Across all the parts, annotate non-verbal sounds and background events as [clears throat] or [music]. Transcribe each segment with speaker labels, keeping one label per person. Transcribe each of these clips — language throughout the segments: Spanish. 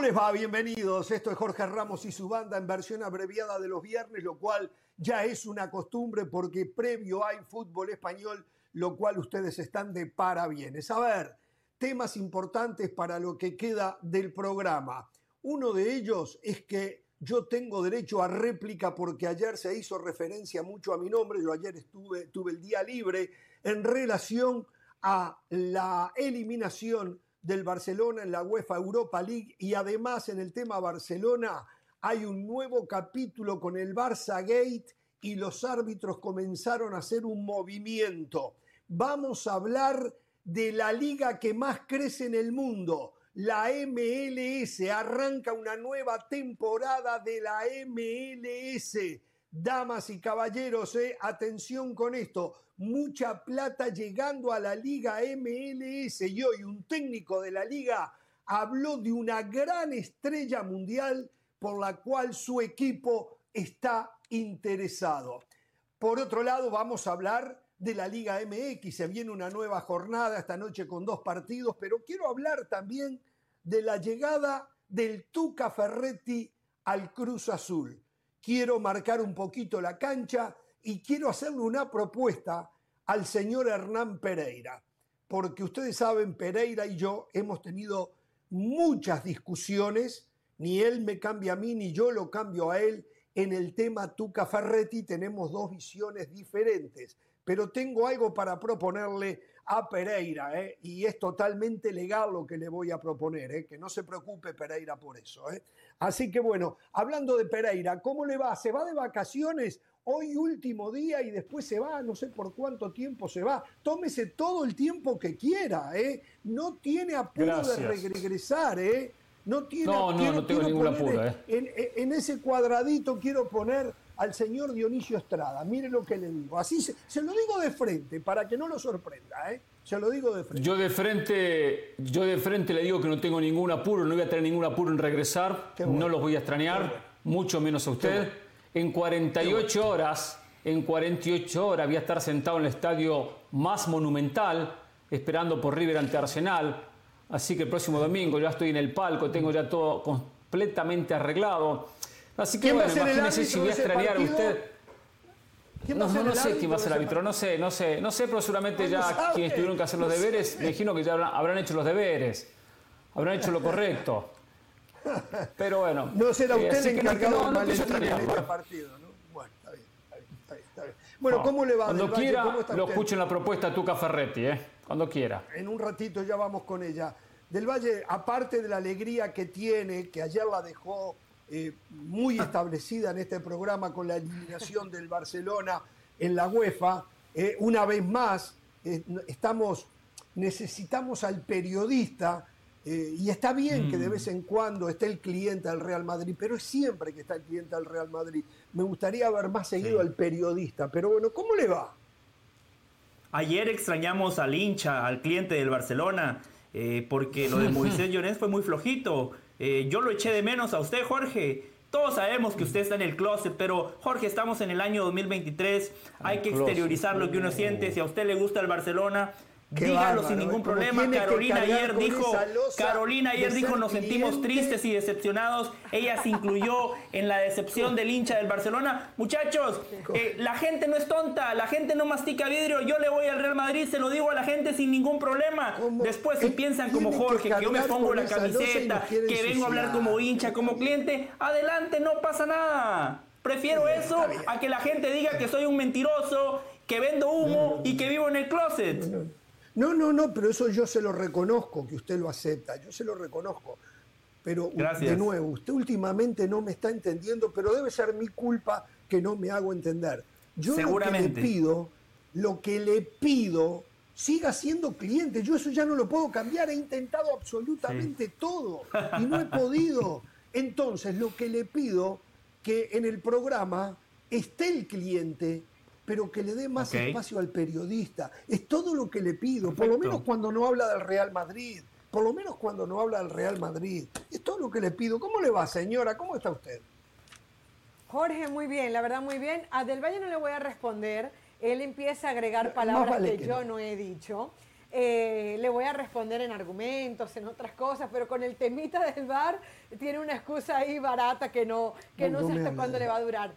Speaker 1: ¿Cómo les va? Bienvenidos. Esto es Jorge Ramos y su banda en versión abreviada de los viernes, lo cual ya es una costumbre porque previo hay fútbol español, lo cual ustedes están de para bienes. A ver, temas importantes para lo que queda del programa. Uno de ellos es que yo tengo derecho a réplica porque ayer se hizo referencia mucho a mi nombre. Yo ayer estuve, tuve el día libre en relación a la eliminación del Barcelona en la UEFA Europa League y además en el tema Barcelona hay un nuevo capítulo con el Barça Gate y los árbitros comenzaron a hacer un movimiento. Vamos a hablar de la liga que más crece en el mundo, la MLS. Arranca una nueva temporada de la MLS. Damas y caballeros, eh, atención con esto mucha plata llegando a la liga MLS y hoy un técnico de la liga habló de una gran estrella mundial por la cual su equipo está interesado. Por otro lado, vamos a hablar de la Liga MX. Se viene una nueva jornada esta noche con dos partidos, pero quiero hablar también de la llegada del Tuca Ferretti al Cruz Azul. Quiero marcar un poquito la cancha y quiero hacerle una propuesta al señor Hernán Pereira, porque ustedes saben, Pereira y yo hemos tenido muchas discusiones, ni él me cambia a mí, ni yo lo cambio a él. En el tema Tuca Ferretti tenemos dos visiones diferentes, pero tengo algo para proponerle a Pereira, ¿eh? y es totalmente legal lo que le voy a proponer, ¿eh? que no se preocupe Pereira por eso. ¿eh? Así que bueno, hablando de Pereira, ¿cómo le va? ¿Se va de vacaciones? Hoy último día y después se va, no sé por cuánto tiempo se va. Tómese todo el tiempo que quiera, ¿eh? No tiene apuro de regresar, ¿eh?
Speaker 2: No tiene No, no, no tengo ningún apuro, ¿eh?
Speaker 1: En, ese cuadradito quiero poner al señor Dionisio Estrada. Mire lo que le digo. Así se, lo digo de frente, para que no lo sorprenda, ¿eh? Se lo digo de frente.
Speaker 2: Yo de frente, yo de frente le digo que no tengo ningún apuro, no voy a tener ningún apuro en regresar, no los voy a extrañar, mucho menos a usted. En 48 horas, en 48 horas voy a estar sentado en el estadio más monumental, esperando por River ante Arsenal. Así que el próximo domingo ya estoy en el palco, tengo ya todo completamente arreglado. Así que bueno, imagínese si voy a extrañar a usted. No, no, sé quién va a ser el árbitro, no sé, no sé, no sé, pero seguramente ya quienes tuvieron que hacer los deberes, me imagino que ya habrán hecho los deberes, habrán hecho lo correcto. Pero bueno.
Speaker 1: No será eh, usted el encargado no, de en este partido, ¿no? Bueno, está bien, está bien, está bien. Bueno, ¿cómo le va?
Speaker 2: Cuando quiera, lo escucho en la propuesta Tuca Ferretti, ¿eh? Cuando quiera.
Speaker 1: En un ratito ya vamos con ella. Del Valle, aparte de la alegría que tiene, que ayer la dejó eh, muy [laughs] establecida en este programa con la eliminación del Barcelona en la UEFA, eh, una vez más, estamos, necesitamos al periodista eh, y está bien que de mm. vez en cuando esté el cliente del Real Madrid, pero es siempre que está el cliente del Real Madrid. Me gustaría ver más seguido al periodista, pero bueno, ¿cómo le va?
Speaker 3: Ayer extrañamos al hincha, al cliente del Barcelona, eh, porque lo de [laughs] Moisés Llorens fue muy flojito. Eh, yo lo eché de menos a usted, Jorge. Todos sabemos que usted está en el closet, pero Jorge, estamos en el año 2023. Hay que exteriorizar lo que uno siente. Si a usted le gusta el Barcelona, Dígalo sin ningún problema. Carolina ayer dijo, Carolina ayer dijo, nos sentimos tristes y decepcionados. Ella se incluyó [laughs] en la decepción del hincha del Barcelona. Muchachos, eh, la gente no es tonta, la gente no mastica vidrio. Yo le voy al Real Madrid, se lo digo a la gente sin ningún problema. Después si piensan como Jorge, que yo me pongo la camiseta, que vengo a hablar como hincha, como cliente, adelante, no pasa nada. Prefiero eso a que la gente diga que soy un mentiroso, que vendo humo y que vivo en el closet.
Speaker 1: No, no, no, pero eso yo se lo reconozco, que usted lo acepta, yo se lo reconozco. Pero de nuevo, usted últimamente no me está entendiendo, pero debe ser mi culpa que no me hago entender. Yo lo que le pido, lo que le pido, siga siendo cliente. Yo eso ya no lo puedo cambiar, he intentado absolutamente todo y no he [laughs] podido. Entonces, lo que le pido, que en el programa esté el cliente pero que le dé más espacio al periodista. Es todo lo que le pido, por lo menos cuando no habla del Real Madrid, por lo menos cuando no habla del Real Madrid. Es todo lo que le pido. ¿Cómo le va, señora? ¿Cómo está usted?
Speaker 4: Jorge, muy bien, la verdad muy bien. A Del Valle no le voy a responder. Él empieza a agregar palabras que, yo no. he dicho. eh, le voy a responder en argumentos, en otras cosas, pero con el temita del bar tiene una excusa ahí barata que no, que no, sé hasta cuándo le va a durar.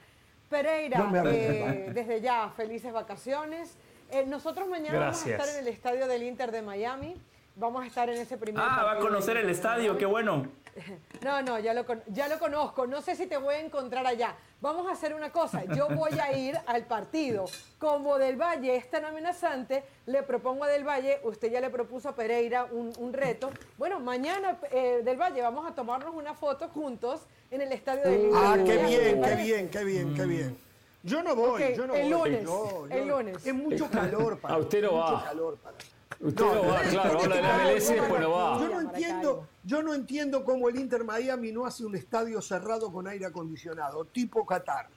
Speaker 4: Pereira, eh, desde ya, felices vacaciones. Eh, nosotros mañana vamos a estar en el estadio del Inter de Miami. Vamos a estar en ese primer.
Speaker 3: Ah, va a conocer el estadio, qué bueno. [laughs]
Speaker 4: No, no, ya lo, ya lo conozco. No sé si te voy a encontrar allá. Vamos a hacer una cosa. Yo voy a ir [laughs] al partido. Como Del Valle es tan amenazante, le propongo a Del Valle, usted ya le propuso a Pereira un, reto. Bueno, mañana, eh, Del Valle, vamos a tomarnos una foto juntos en el estadio de
Speaker 1: Ah, qué bien, qué bien, qué bien, qué bien. Yo no voy, yo no
Speaker 4: el
Speaker 1: voy.
Speaker 4: Lunes, el lunes.
Speaker 1: Es mucho [laughs] calor para.
Speaker 2: A usted no va.
Speaker 1: Mucho calor para.
Speaker 2: Usted no, va, claro, habla de la MLS y después no va.
Speaker 1: Yo no, entiendo, yo no entiendo cómo el Inter Miami no hace un estadio cerrado con aire acondicionado, tipo Qatar.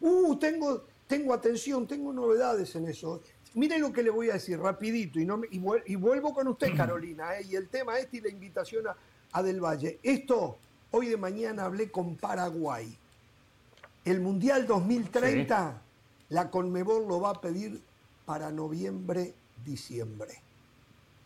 Speaker 1: Uh, tengo, tengo atención, tengo novedades en eso. Mire lo que le voy a decir rapidito y, no y, vuelvo con usted, [clears throat] Carolina, ¿eh? y el tema este y la invitación a, a Del Valle. Esto, hoy de mañana hablé con Paraguay. El Mundial 2030, la Conmebol lo va a pedir para noviembre, diciembre.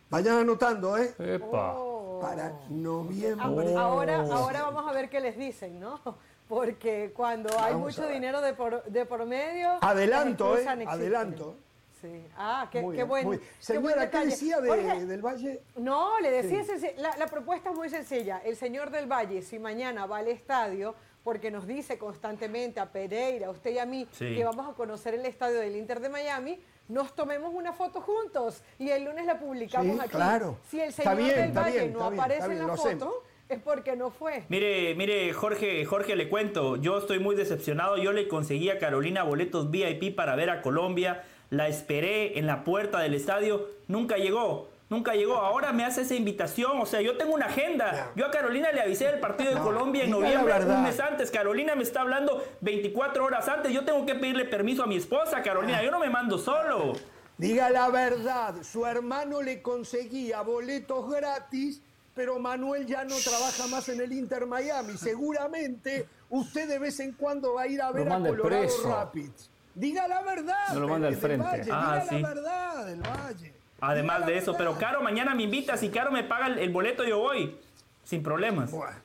Speaker 1: Vayan anotando, ¿eh?
Speaker 4: Oh.
Speaker 1: Para noviembre.
Speaker 4: Ahora, ahora vamos a ver qué les dicen, ¿no? [laughs] Porque cuando hay mucho dinero de por, de por medio...
Speaker 1: Adelanto, ¿eh? Adelanto.
Speaker 4: Sí. Ah, qué, qué buen,
Speaker 1: Señora, ¿qué, decía del Valle?
Speaker 4: No, le decía, la, la propuesta es muy sencilla. El señor del Valle, si mañana va al estadio, porque nos dice constantemente a Pereira, a usted y a mí, que vamos a conocer el estadio del Inter de Miami, nos tomemos una foto juntos y el lunes la publicamos aquí.
Speaker 1: Claro.
Speaker 4: Si el señor del Valle no aparece en la foto, es porque no fue.
Speaker 3: Mire, mire, Jorge, Jorge, le cuento, yo estoy muy decepcionado. Yo le conseguí a Carolina boletos VIP para ver a Colombia. La esperé en la puerta del estadio, nunca llegó. Nunca llegó. Ahora me hace esa invitación. O sea, yo tengo una agenda. Yo a Carolina le avisé del partido de Colombia en noviembre, un mes antes. Carolina me está hablando 24 horas antes. Yo tengo que pedirle permiso a mi esposa, Carolina. Yo no me mando solo.
Speaker 1: Diga la verdad. Su hermano le conseguía boletos gratis, pero Manuel ya no trabaja más en el Inter Miami. Seguramente usted de vez en cuando va a ir a ver a Colorado Rapids. Diga la verdad.
Speaker 2: No lo manda al frente.
Speaker 1: Ah, Diga la verdad del Valle.
Speaker 3: Además de eso, pero Caro mañana me invita, si Caro me paga el, boleto yo voy, sin problemas.
Speaker 1: Bueno,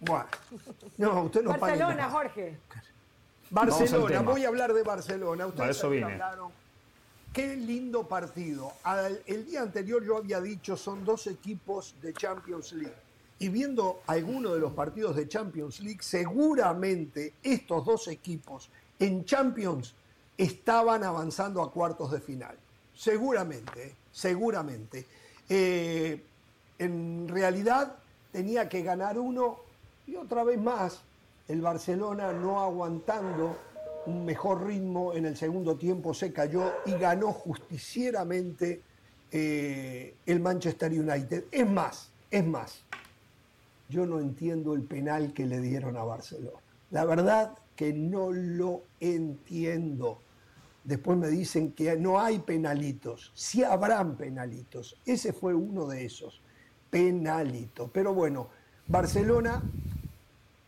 Speaker 1: bueno. No, usted no
Speaker 4: Barcelona, Jorge.
Speaker 1: Barcelona, voy a hablar de Barcelona.
Speaker 2: Ustedes eso vine.
Speaker 1: Qué lindo partido. el día anterior yo había dicho son dos equipos de Champions League. Y viendo algunos de los partidos de Champions League, seguramente estos dos equipos en Champions estaban avanzando a cuartos de final. Seguramente, seguramente. Eh, en realidad tenía que ganar uno y otra vez más el Barcelona no aguantando un mejor ritmo en el segundo tiempo se cayó y ganó justicieramente eh, el Manchester United. Es más, es más, yo no entiendo el penal que le dieron a Barcelona. La verdad que no lo entiendo. Después me dicen que no hay penalitos, sí habrán penalitos. Ese fue uno de esos, penalitos. Pero bueno, Barcelona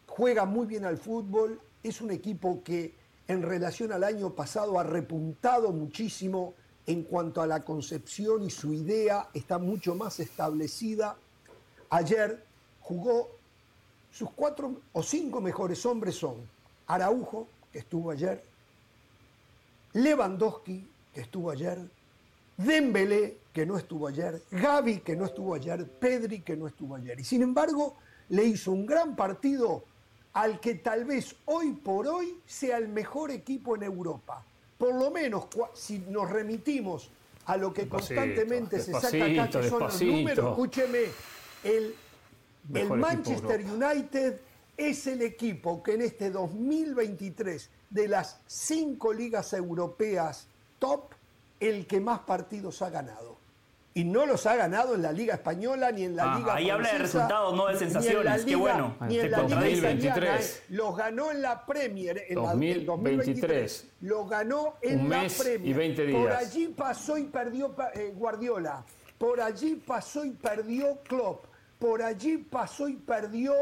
Speaker 1: juega muy bien al fútbol, es un equipo que en relación al año pasado ha repuntado muchísimo en cuanto a la concepción y su idea está mucho más establecida. Ayer jugó sus cuatro o cinco mejores hombres son Araujo, que estuvo ayer, Lewandowski, que estuvo ayer, Dembélé, que no estuvo ayer, Gaby, que no estuvo ayer, Pedri, que no estuvo ayer. Y sin embargo, le hizo un gran partido al que tal vez hoy por hoy sea el mejor equipo en Europa. Por lo menos, si nos remitimos a lo que constantemente se saca acá, que son los números, escúcheme, el, el Manchester United es el equipo que en este 2023 de las cinco ligas europeas top, el que más partidos ha ganado. Y no los ha ganado en la Liga Española ni en la ah, Liga
Speaker 3: Ahí habla de resultados, no de sensaciones. Qué bueno.
Speaker 1: Ni en la Liga Italiana, eh. Los ganó en la Premier en 2023. 2023. Los ganó en la Premier.
Speaker 2: Y 20 días.
Speaker 1: Por allí pasó y perdió eh, Guardiola. Por allí pasó y perdió Klopp por allí pasó y perdió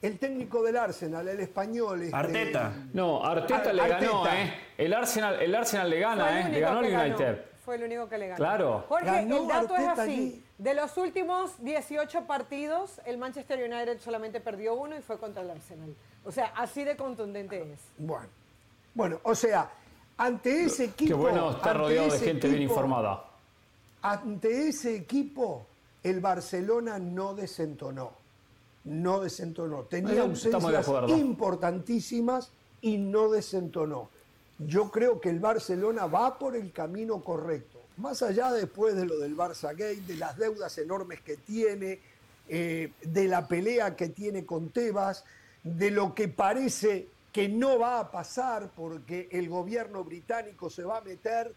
Speaker 1: el técnico del Arsenal, el español.
Speaker 3: Este, Arteta.
Speaker 2: No, Arteta le ganó, ¿eh? El Arsenal, el Arsenal le gana, ¿eh? Le ganó el United.
Speaker 4: fue el único que le ganó.
Speaker 2: Claro.
Speaker 4: Jorge,
Speaker 1: Ganó
Speaker 4: el dato es así.
Speaker 1: allí.
Speaker 4: De los últimos 18 partidos, el Manchester United solamente perdió uno y fue contra el Arsenal. O sea, así de contundente es.
Speaker 1: Bueno, bueno, o sea, ante ese equipo.
Speaker 2: Qué bueno estar rodeado de gente bien informada.
Speaker 1: Ante ese equipo, el Barcelona no desentonó. No desentonó. Tenía
Speaker 2: de
Speaker 1: ausencias importantísimas y no desentonó. Yo creo que el Barcelona va por el camino correcto. Más allá después de lo del Barça Gate, de las deudas enormes que tiene, eh, de la pelea que tiene con Tebas, de lo que parece que no va a pasar porque el gobierno británico se va a meter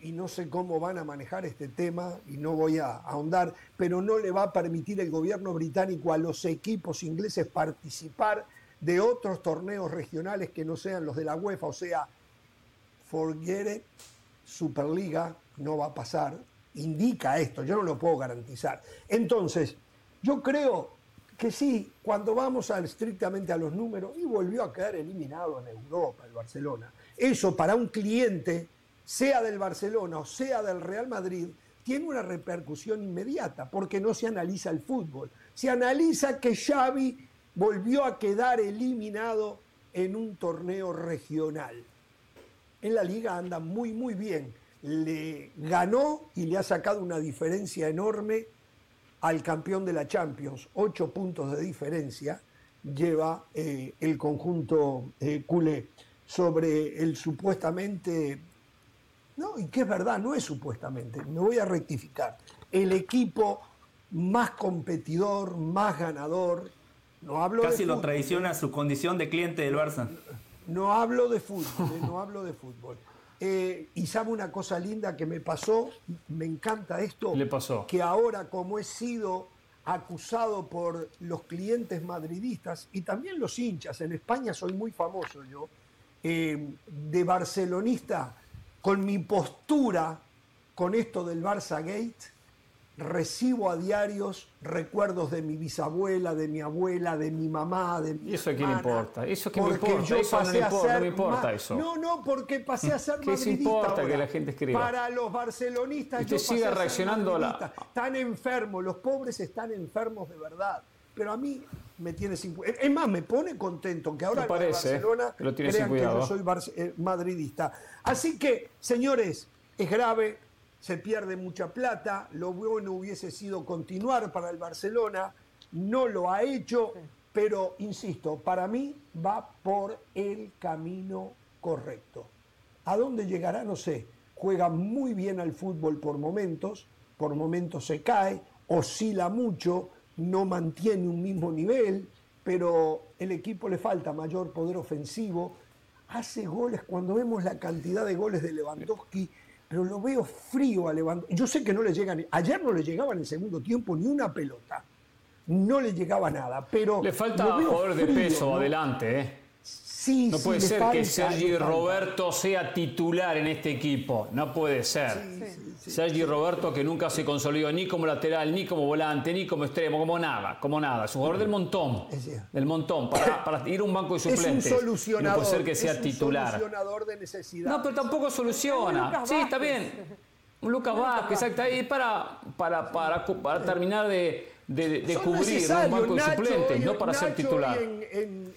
Speaker 1: y no sé cómo van a manejar este tema y no voy a ahondar, pero no le va a permitir el gobierno británico a los equipos ingleses participar de otros torneos regionales que no sean los de la UEFA, o sea, forget it, Superliga no va a pasar, indica esto, yo no lo puedo garantizar. Entonces, yo creo que sí, cuando vamos al- estrictamente a los números, y volvió a quedar eliminado en Europa el Barcelona. Eso para un cliente, sea del Barcelona o sea del Real Madrid, tiene una repercusión inmediata, porque no se analiza el fútbol. Se analiza que Xavi volvió a quedar eliminado en un torneo regional en la liga anda muy, muy bien. Le ganó y le ha sacado una diferencia enorme al campeón de la Champions. Ocho puntos de diferencia lleva eh, el conjunto eh, culé sobre el supuestamente, no, y que es verdad, no es supuestamente, me voy a rectificar, el equipo más competidor, más ganador, no hablo de
Speaker 3: Casi lo
Speaker 1: fútbol,
Speaker 3: traiciona su condición de cliente del Barça.
Speaker 1: no hablo de fútbol, eh, no hablo de fútbol. Eh, y sabe una cosa linda que me pasó, me encanta esto.
Speaker 2: ¿Qué le pasó?
Speaker 1: Que ahora, como he sido acusado por los clientes madridistas y también los hinchas, en España soy muy famoso yo, eh, de barcelonista, con mi postura con esto del Barça Gate, recibo a diarios recuerdos de mi bisabuela, de mi abuela, de mi mamá, de mi
Speaker 2: ¿Y eso a quién le
Speaker 1: hermana,
Speaker 2: importa? ¿Eso le
Speaker 1: porque
Speaker 2: importa?
Speaker 1: yo
Speaker 2: Eso no
Speaker 1: a
Speaker 2: importa, no me importa eso.
Speaker 1: No, no, porque pasé a ser [laughs]
Speaker 2: ¿Qué
Speaker 1: madridista
Speaker 2: importa
Speaker 1: ahora.
Speaker 2: que la gente escriba?
Speaker 1: Para los barcelonistas
Speaker 2: Usted
Speaker 1: yo pasé
Speaker 2: siga
Speaker 1: a ser
Speaker 2: reaccionando a la-.
Speaker 1: Están enfermos, los pobres están enfermos de verdad. Pero a mí me tiene sin cuidado. Es más, me pone contento que ahora
Speaker 2: parece,
Speaker 1: Barcelona
Speaker 2: que lo tiene
Speaker 1: crean
Speaker 2: sin
Speaker 1: que
Speaker 2: cuidado.
Speaker 1: yo soy eh, madridista. Así que, señores, es grave, se pierde mucha plata, lo bueno hubiese sido continuar para el Barcelona, no lo ha hecho, pero insisto, para mí va por el camino correcto. ¿A dónde llegará? No sé. Juega muy bien al fútbol por momentos, por momentos se cae, oscila mucho, no mantiene un mismo nivel, pero el equipo le falta mayor poder ofensivo. Hace goles, cuando vemos la cantidad de goles de Lewandowski, pero lo veo frío a Lewandowski. Yo sé que no le llegan, ayer no le llegaba en el segundo tiempo ni una pelota, no le llegaba nada, pero...
Speaker 2: Le falta
Speaker 1: lo veo
Speaker 2: jugador de peso
Speaker 1: ¿no?
Speaker 2: adelante, ¿eh?
Speaker 1: Sí,
Speaker 2: No
Speaker 1: sí,
Speaker 2: puede ser
Speaker 1: falta,
Speaker 2: que
Speaker 1: le
Speaker 2: Sergi
Speaker 1: falta.
Speaker 2: Roberto sea titular en este equipo. No puede ser. Sergi Roberto que nunca se consolidó ni como lateral, ni como volante, ni como extremo, como nada, como nada. Es un jugador del montón. Del montón. Para, para ir a un banco de
Speaker 1: Es un
Speaker 2: suplentes.
Speaker 1: solucionador.
Speaker 2: No puede ser que sea
Speaker 1: es un
Speaker 2: titular.
Speaker 1: solucionador de necesidad.
Speaker 2: No, pero tampoco soluciona. Sí, está bien. Un Lucas Vázquez, exacto. Ahí para, para, para, para terminar de, de, de
Speaker 1: Son
Speaker 2: cubrir un banco de
Speaker 1: Nacho,
Speaker 2: suplentes, no para ser titular.
Speaker 1: en,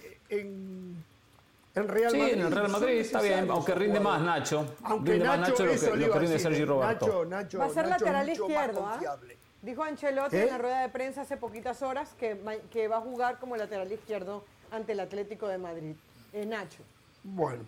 Speaker 1: en- Real
Speaker 2: Sí,
Speaker 1: Madrid.
Speaker 2: en el Real Madrid está bien, aunque rinde más. Nacho.
Speaker 1: Aunque
Speaker 2: rinde más
Speaker 1: Nacho,
Speaker 2: Nacho lo que, lo rinde
Speaker 1: decir.
Speaker 2: Sergi Roberto.
Speaker 1: Nacho, Nacho,
Speaker 4: Va a ser
Speaker 1: Nacho
Speaker 4: lateral izquierdo, ¿ah?
Speaker 1: confiable.
Speaker 4: Dijo Ancelotti
Speaker 1: ¿Eh?
Speaker 4: en la rueda de prensa hace poquitas horas que, va a jugar como lateral izquierdo ante el Atlético de Madrid. Eh, Nacho.
Speaker 1: Bueno,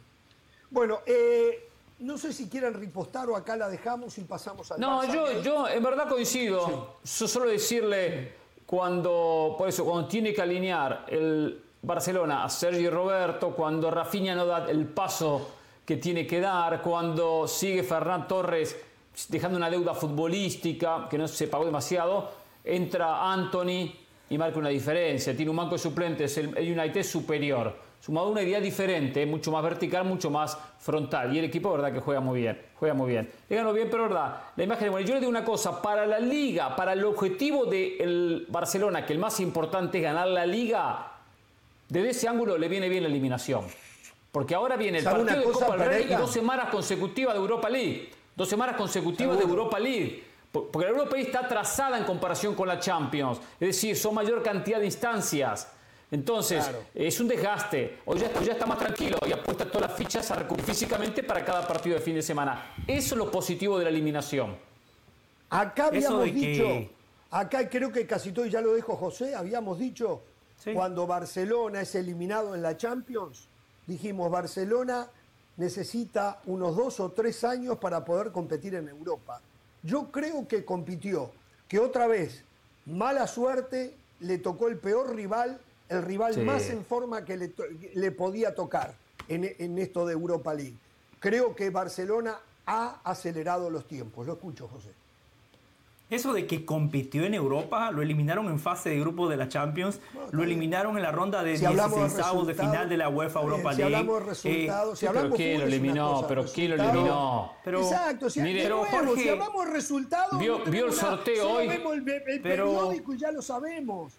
Speaker 1: bueno eh, no sé si quieren ripostar o acá la dejamos y pasamos al
Speaker 2: No,
Speaker 1: Barça
Speaker 2: yo, yo en verdad coincido. Yo solo decirle cuando, por eso, cuando tiene que alinear el Barcelona a Sergi Roberto, cuando Rafinha no da el paso que tiene que dar, cuando sigue Fernán Torres dejando una deuda futbolística que no se pagó demasiado, entra Anthony y marca una diferencia. Tiene un banco de suplentes, el, United superior. Sumado una idea diferente, mucho más vertical, mucho más frontal. Y el equipo, verdad, que juega muy bien. Juega muy bien. Le ganó bien, pero verdad, la imagen es buena. Yo le digo una cosa, para la liga, para el objetivo del Barcelona, que el más importante es ganar la liga, desde ese ángulo le viene bien la eliminación. Porque ahora viene el
Speaker 1: ¿Sabe una
Speaker 2: partido de Copa del Rey y dos semanas consecutivas de Europa League. dos semanas consecutivas de Europa League. Porque la Europa League está atrasada en comparación con la Champions. Es decir, son mayor cantidad de instancias. Entonces, es un desgaste. Hoy ya, ya, está más tranquilo y apuesta todas las fichas a recuperar físicamente para cada partido de fin de semana. Eso es lo positivo de la eliminación.
Speaker 1: Acá habíamos dicho, acá creo que casi todo, y ya lo dijo José, habíamos dicho, cuando Barcelona es eliminado en la Champions, dijimos, Barcelona necesita unos dos o tres años para poder competir en Europa. Yo creo que compitió, que otra vez, mala suerte, le tocó el peor rival el rival más en forma que le, podía tocar en, esto de Europa League. Creo que Barcelona ha acelerado los tiempos. Lo escucho, José.
Speaker 3: Eso de que compitió en Europa, lo eliminaron en fase de grupo de la Champions, lo eliminaron en la ronda de 16 de, final de la UEFA Europa League. Si
Speaker 1: hablamos de resultados, si
Speaker 2: hablamos
Speaker 1: pero
Speaker 2: ¿quién lo eliminó? pero ¿quién lo eliminó?
Speaker 1: Exacto, si, si hablamos resultados,
Speaker 2: vio, vio el sorteo hoy.
Speaker 1: Vemos el, el periódico y ya lo sabemos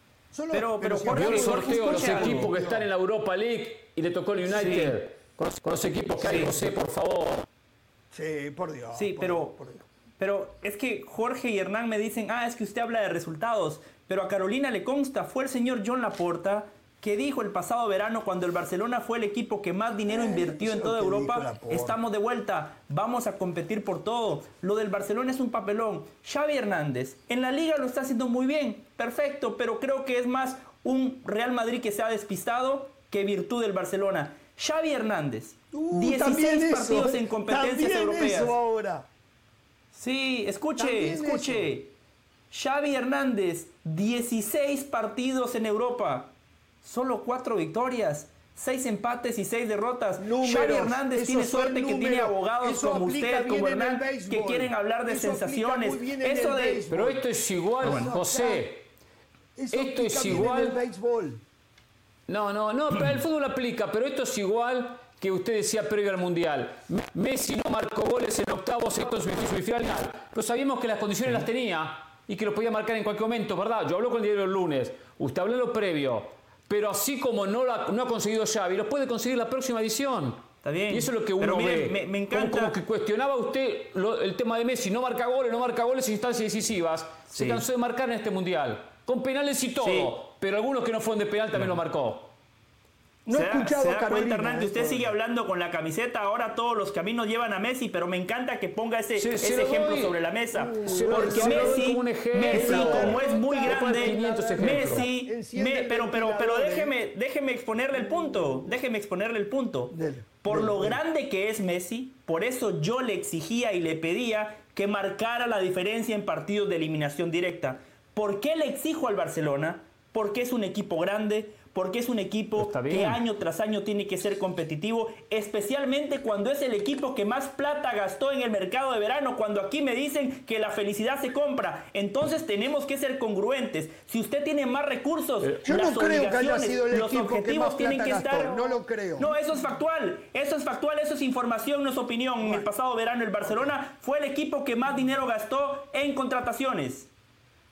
Speaker 2: pero, pero, Jorge, el sorteo los equipos que están en la Europa League y le tocó el United. Con, los, equipos que hay, José, por favor.
Speaker 1: Sí, por Dios.
Speaker 3: Sí, pero, pero es que Jorge y Hernán me dicen, ah, es que usted habla de resultados. Pero a Carolina le consta, fue el señor John Laporta que dijo el pasado verano cuando el Barcelona fue el equipo que más dinero invirtió en toda Europa, estamos de vuelta, vamos a competir por todo. Lo del Barcelona es un papelón. Xavi Hernández, en la liga lo está haciendo muy bien, perfecto, pero creo que es más un Real Madrid que se ha despistado que virtud del Barcelona. Xavi Hernández, 16 uh, partidos en competencias europeas.
Speaker 1: ahora.
Speaker 3: Sí, escuche, escuche. Xavi Hernández, 16 partidos en Europa solo cuatro victorias. Seis empates y seis derrotas. Xavi Hernández tiene suerte que tiene abogados como usted, como Hernán, que quieren hablar de sensaciones. Eso de...
Speaker 2: Pero esto es igual, José. esto es igual. No, no, no, pero el fútbol aplica, pero esto es igual que usted decía previo al Mundial. Messi no marcó goles en octavos, en semifinal. Pero sabíamos que las condiciones las tenía y que lo podía marcar en cualquier momento, ¿verdad? Yo hablo con el diario el lunes. Usted habló lo previo pero así como no, no ha conseguido Xavi, lo puede conseguir la próxima edición.
Speaker 3: Está bien.
Speaker 2: Y eso es lo que uno ve.
Speaker 3: Me, encanta.
Speaker 2: Como, que cuestionaba usted el tema de Messi, no marca goles, no marca goles en instancias decisivas. Se cansó de marcar en este mundial. Con penales y todo. Pero algunos que no fueron de penal también lo marcó.
Speaker 3: No he escuchado se da cuenta, Hernán, que usted sigue hablando con la camiseta. Ahora todos los caminos llevan a Messi, pero me encanta que ponga ese, ese ejemplo sobre la mesa. porque Messi, Messi, como es muy grande, Messi, pero, pero, pero déjeme, déjeme exponerle el punto. Déjeme exponerle el punto. Por lo grande que es Messi, por eso yo le exigía y le pedía que marcara la diferencia en partidos de eliminación directa. ¿Por qué le exijo al Barcelona? Porque es un equipo grande, porque es un equipo que año tras año tiene que ser competitivo, especialmente cuando es el equipo que más plata gastó en el mercado de verano, cuando aquí me dicen que la felicidad se compra. Entonces tenemos que ser congruentes. Si usted tiene más recursos,
Speaker 1: eh, yo no creo que haya sido el los objetivos tienen que estar.
Speaker 3: No lo creo. No, eso es factual. Eso es factual, eso es información, no es opinión. En el pasado verano el Barcelona fue el equipo que más dinero gastó en contrataciones.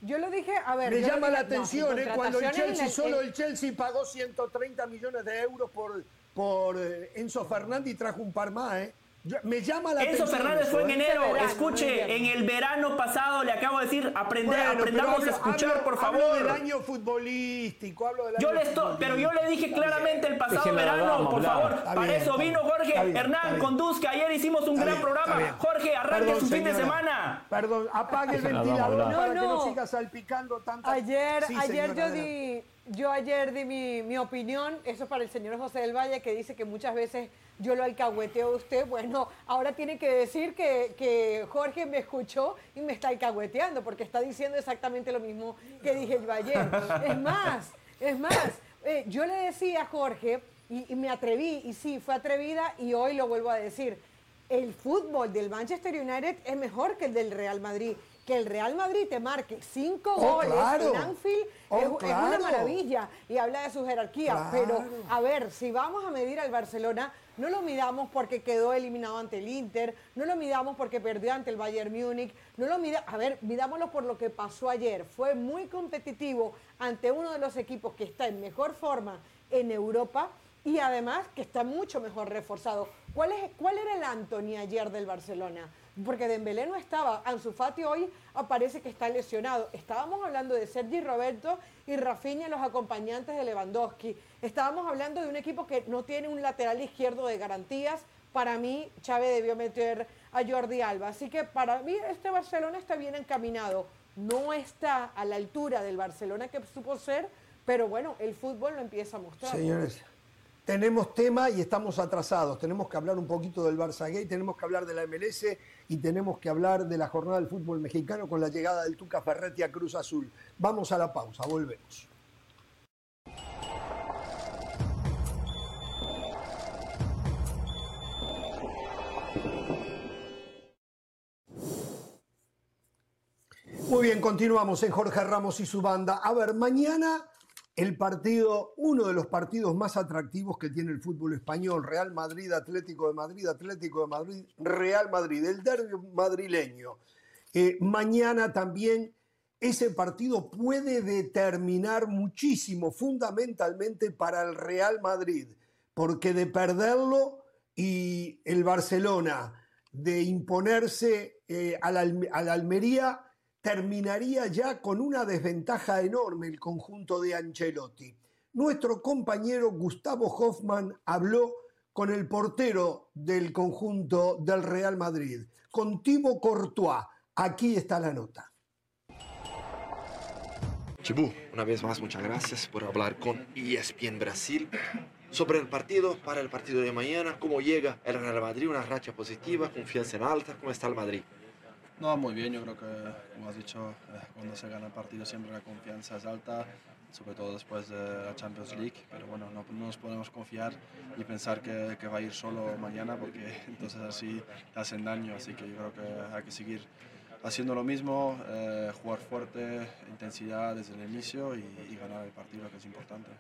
Speaker 4: Yo lo dije, a ver.
Speaker 1: Me llama la atención, ¿eh? cuando el Chelsea, solo el Chelsea pagó 130 millones de euros por, por eh, Enzo Fernández y trajo un par más, ¿eh? Me llama la
Speaker 3: Enzo Fernández fue en ¿eh? enero. Escuche, en el verano pasado le acabo de decir, aprender, aprendamos a escuchar, por favor.
Speaker 1: Hablo del año futbolístico, hablo del
Speaker 3: yo le Pero yo le dije claramente el pasado verano, por favor. Para eso vino Jorge Hernán, conduzca. Ayer hicimos un gran programa. Jorge, arranque su fin de semana.
Speaker 1: Perdón, apague el ventilador para que no siga salpicando tanto.
Speaker 4: Ayer, ayer yo di yo ayer di mi, mi, opinión, eso para el señor José del Valle, que dice que muchas veces yo lo alcahueteo a usted. Bueno, ahora tiene que decir que, que, Jorge me escuchó y me está alcahueteando, porque está diciendo exactamente lo mismo que dije yo ayer. Es más, es más, eh, yo le decía a Jorge, y, y me atreví, y sí, fue atrevida, y hoy lo vuelvo a decir, el fútbol del Manchester United es mejor que el del Real Madrid que el Real Madrid te marque cinco oh, goles en Anfield oh, es, una maravilla y habla de su jerarquía. Pero, a ver, si vamos a medir al Barcelona, no lo midamos porque quedó eliminado ante el Inter, no lo midamos porque perdió ante el Bayern Múnich, no lo mida, a ver, midámoslo por lo que pasó ayer. Fue muy competitivo ante uno de los equipos que está en mejor forma en Europa y además que está mucho mejor reforzado. ¿Cuál, es, ¿Cuál era el Anthony ayer del Barcelona? Porque Dembélé no estaba. Ansu Fati hoy aparece que está lesionado. Estábamos hablando de Sergi Roberto y Rafinha, los acompañantes de Lewandowski. Estábamos hablando de un equipo que no tiene un lateral izquierdo de garantías. Para mí, Chávez debió meter a Jordi Alba. Así que para mí este Barcelona está bien encaminado. No está a la altura del Barcelona que supo ser, pero bueno, el fútbol lo empieza a mostrar.
Speaker 1: Señores, tenemos tema y estamos atrasados. Tenemos que hablar un poquito del Barça Gay, tenemos que hablar de la MLS y tenemos que hablar de la jornada del fútbol mexicano con la llegada del Tuca Ferretti a Cruz Azul. Vamos a la pausa, volvemos. Muy bien, continuamos en Jorge Ramos y su banda. A ver, mañana el partido, uno de los partidos más atractivos que tiene el fútbol español, Real Madrid, Atlético de Madrid, Atlético de Madrid, Real Madrid, el derbi madrileño. Eh, mañana también ese partido puede determinar muchísimo, fundamentalmente para el Real Madrid, porque de perderlo y el Barcelona de imponerse eh, a la Almería, terminaría ya con una desventaja enorme el conjunto de Ancelotti. Nuestro compañero Gustavo Hoffman habló con el portero del conjunto del Real Madrid, con Thibaut Courtois. Aquí está la nota.
Speaker 5: Chibú, una vez más muchas gracias por hablar con ESPN Brasil sobre el partido, para el partido de mañana, cómo llega el Real Madrid, una racha positiva, confianza en alta, cómo está el Madrid.
Speaker 6: No, muy bien, yo creo que, como has dicho, eh, cuando se gana el partido siempre la confianza es alta, sobre todo después de la Champions League, pero bueno, no, nos podemos confiar y pensar que, que, va a ir solo mañana porque [laughs] entonces así te hacen daño, así que yo creo que hay que seguir haciendo lo mismo, eh, jugar fuerte, intensidad desde el inicio y, y, ganar el partido, que es importante.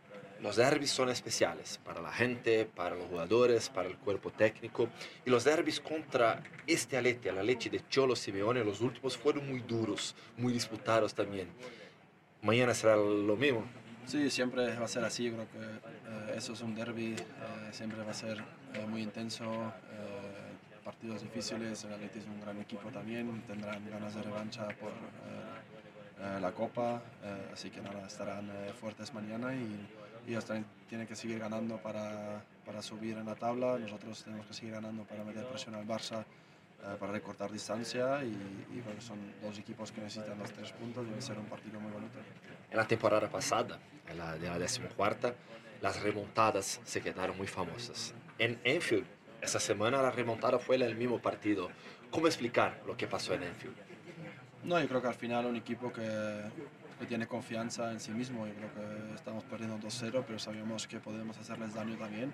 Speaker 5: Los derbis son especiales para la gente, para los jugadores, para el cuerpo técnico. Y los derbis contra este Alete, la leche de Cholo Simeone, los últimos fueron muy duros, muy disputados también. Mañana será lo mismo.
Speaker 6: Sí, siempre va a ser así. Creo que eh, eso es un derby, eh, siempre va a ser eh, muy intenso partidos difíciles. El Atleti es un gran equipo también, tendrán ganas de revancha por eh, eh, la Copa, eh, así que nada, estarán fuertes mañana y, ellos tienen que seguir ganando para, para, subir en la tabla. Nosotros tenemos que seguir ganando para meter presión al Barça. para recortar distancia y, y son dos equipos que necesitan los tres puntos y debe ser un partido muy bonito.
Speaker 5: En la temporada pasada, en la de la decimocuarta, las remontadas se quedaron muy famosas. En Enfield esta semana la remontada fue el mismo partido. ¿Cómo explicar lo que pasó en Enfield?
Speaker 6: No, yo creo que al final un equipo que, que tiene confianza en sí mismo. Yo creo que estamos perdiendo 2-0, pero sabíamos que podemos hacerles daño también.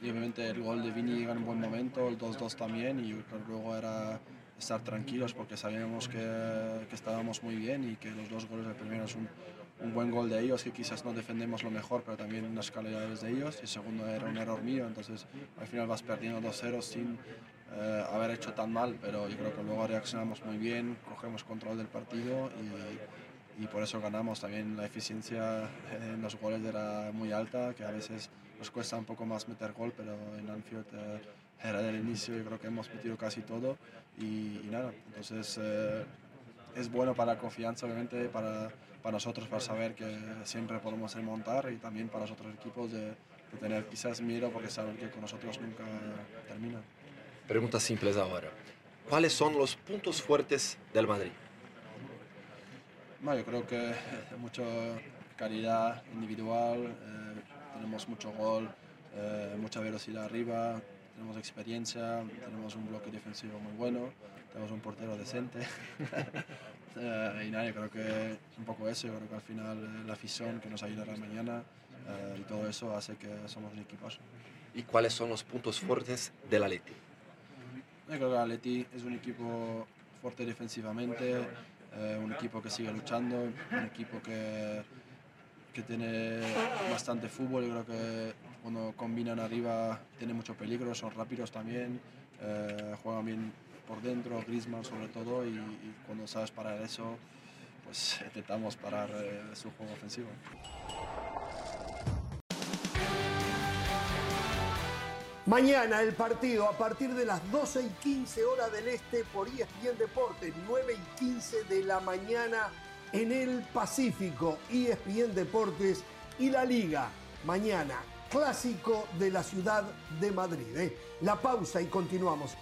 Speaker 6: Y obviamente el gol de Vini llega en un buen momento, el 2-2 también, y luego era estar tranquilos porque sabíamos que, que, estábamos muy bien y que los dos goles, el primero es un, un buen gol de ellos, que quizás no defendemos lo mejor, pero también unas calidades de ellos. Y el segundo era un error mío, entonces al final vas perdiendo 2-0 sin eh, haber hecho tan mal, pero yo creo que luego reaccionamos muy bien, cogemos control del partido y, por eso ganamos. También la eficiencia en los goles era muy alta, que a veces nos cuesta un poco más meter gol, pero en Anfield eh, era del inicio, yo creo que hemos metido casi todo y, y nada, entonces eh, es bueno para la confianza, obviamente, para para nosotros para saber que siempre podemos remontar y también para los otros equipos de, de tener quizás miedo porque saben que con nosotros nunca termina.
Speaker 5: Preguntas simples ahora. ¿Cuáles son los puntos fuertes del Madrid?
Speaker 6: Bueno, yo creo que mucha calidad individual, eh, tenemos mucho gol, eh, mucha velocidad arriba, tenemos experiencia, tenemos un bloque defensivo muy bueno, tenemos un portero decente. [laughs] uh, y nada, yo creo que un poco eso, yo creo que al final eh, la afición que nos ayudará mañana uh, y todo eso hace que somos un equipazo.
Speaker 5: ¿Y cuáles son los puntos fuertes del Atleti?
Speaker 6: Yo creo que el Atleti es un equipo fuerte defensivamente, uh, un equipo que sigue luchando, un equipo que, que tiene bastante fútbol, yo creo que cuando combinan arriba tiene mucho peligro, son rápidos también, juegan bien por dentro, Griezmann sobre todo, y, cuando sabes parar eso, pues intentamos parar eh, su juego ofensivo.
Speaker 1: Mañana el partido a partir de las 12 y 15 horas del este por ESPN Deportes, 9 y 15 de la mañana en el Pacífico, ESPN Deportes y la Liga. Mañana, clásico de la ciudad de Madrid. ¿eh? La pausa y continuamos.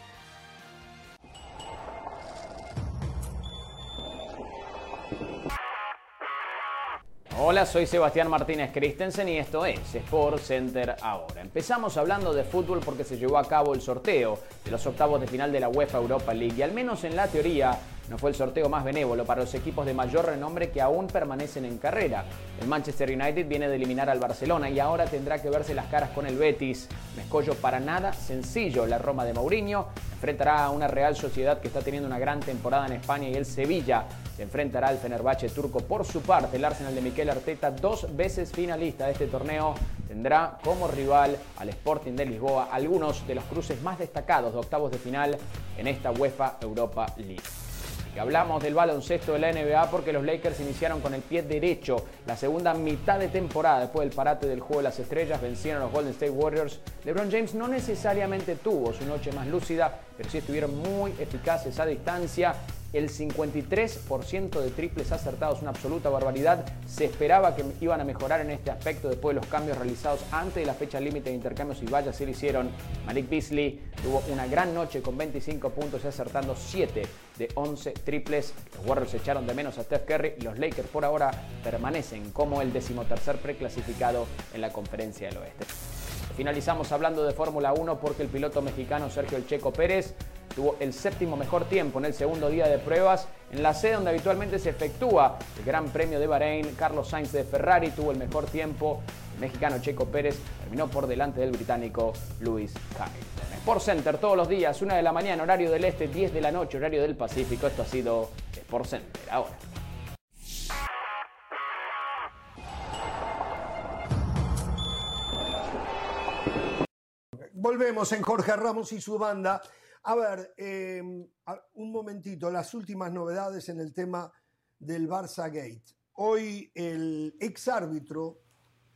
Speaker 7: Hola, soy Sebastián Martínez Christensen y esto es Sport Center ahora. Empezamos hablando de fútbol porque se llevó a cabo el sorteo de los octavos de final de la UEFA Europa League y al menos en la teoría no fue el sorteo más benévolo para los equipos de mayor renombre que aún permanecen en carrera. El Manchester United viene de eliminar al Barcelona y ahora tendrá que verse las caras con el Betis. Mescollo para nada sencillo. La Roma de Mourinho enfrentará a una Real Sociedad que está teniendo una gran temporada en España y el Sevilla se enfrentará al Fenerbahce turco. Por su parte, el Arsenal de Miquel Arteta, dos veces finalista de este torneo, tendrá como rival al Sporting de Lisboa algunos de los cruces más destacados de octavos de final en esta UEFA Europa League hablamos del baloncesto de la NBA porque los Lakers iniciaron con el pie derecho la segunda mitad de temporada después del parate del juego de las estrellas, vencieron a los Golden State Warriors. LeBron James no necesariamente tuvo su noche más lúcida, pero sí estuvieron muy eficaces a distancia el 53% de triples acertados, una absoluta barbaridad. Se esperaba que iban a mejorar en este aspecto después de los cambios realizados antes de la fecha límite de intercambios y vaya, se lo hicieron. Malik Beasley tuvo una gran noche con 25 puntos y acertando 7 de 11 triples. Los Warriors echaron de menos a Steph Curry y los Lakers por ahora permanecen como el decimotercer preclasificado en la conferencia del oeste. Finalizamos hablando de Fórmula 1 porque el piloto mexicano Sergio El Checo Pérez tuvo el séptimo mejor tiempo en el segundo día de pruebas en la sede donde habitualmente se efectúa el Gran Premio de Bahrein. Carlos Sainz de Ferrari tuvo el mejor tiempo. El mexicano Checo Pérez terminó por delante del británico Lewis Hamilton. Sport Center todos los días, 1 de la mañana, horario del este, 10 de la noche, horario del Pacífico. Esto ha sido Sport Center. Ahora.
Speaker 1: Volvemos en Jorge Ramos y su banda. A ver, em, un momentito, las últimas novedades en el tema del Barça Gate. Hoy el ex árbitro,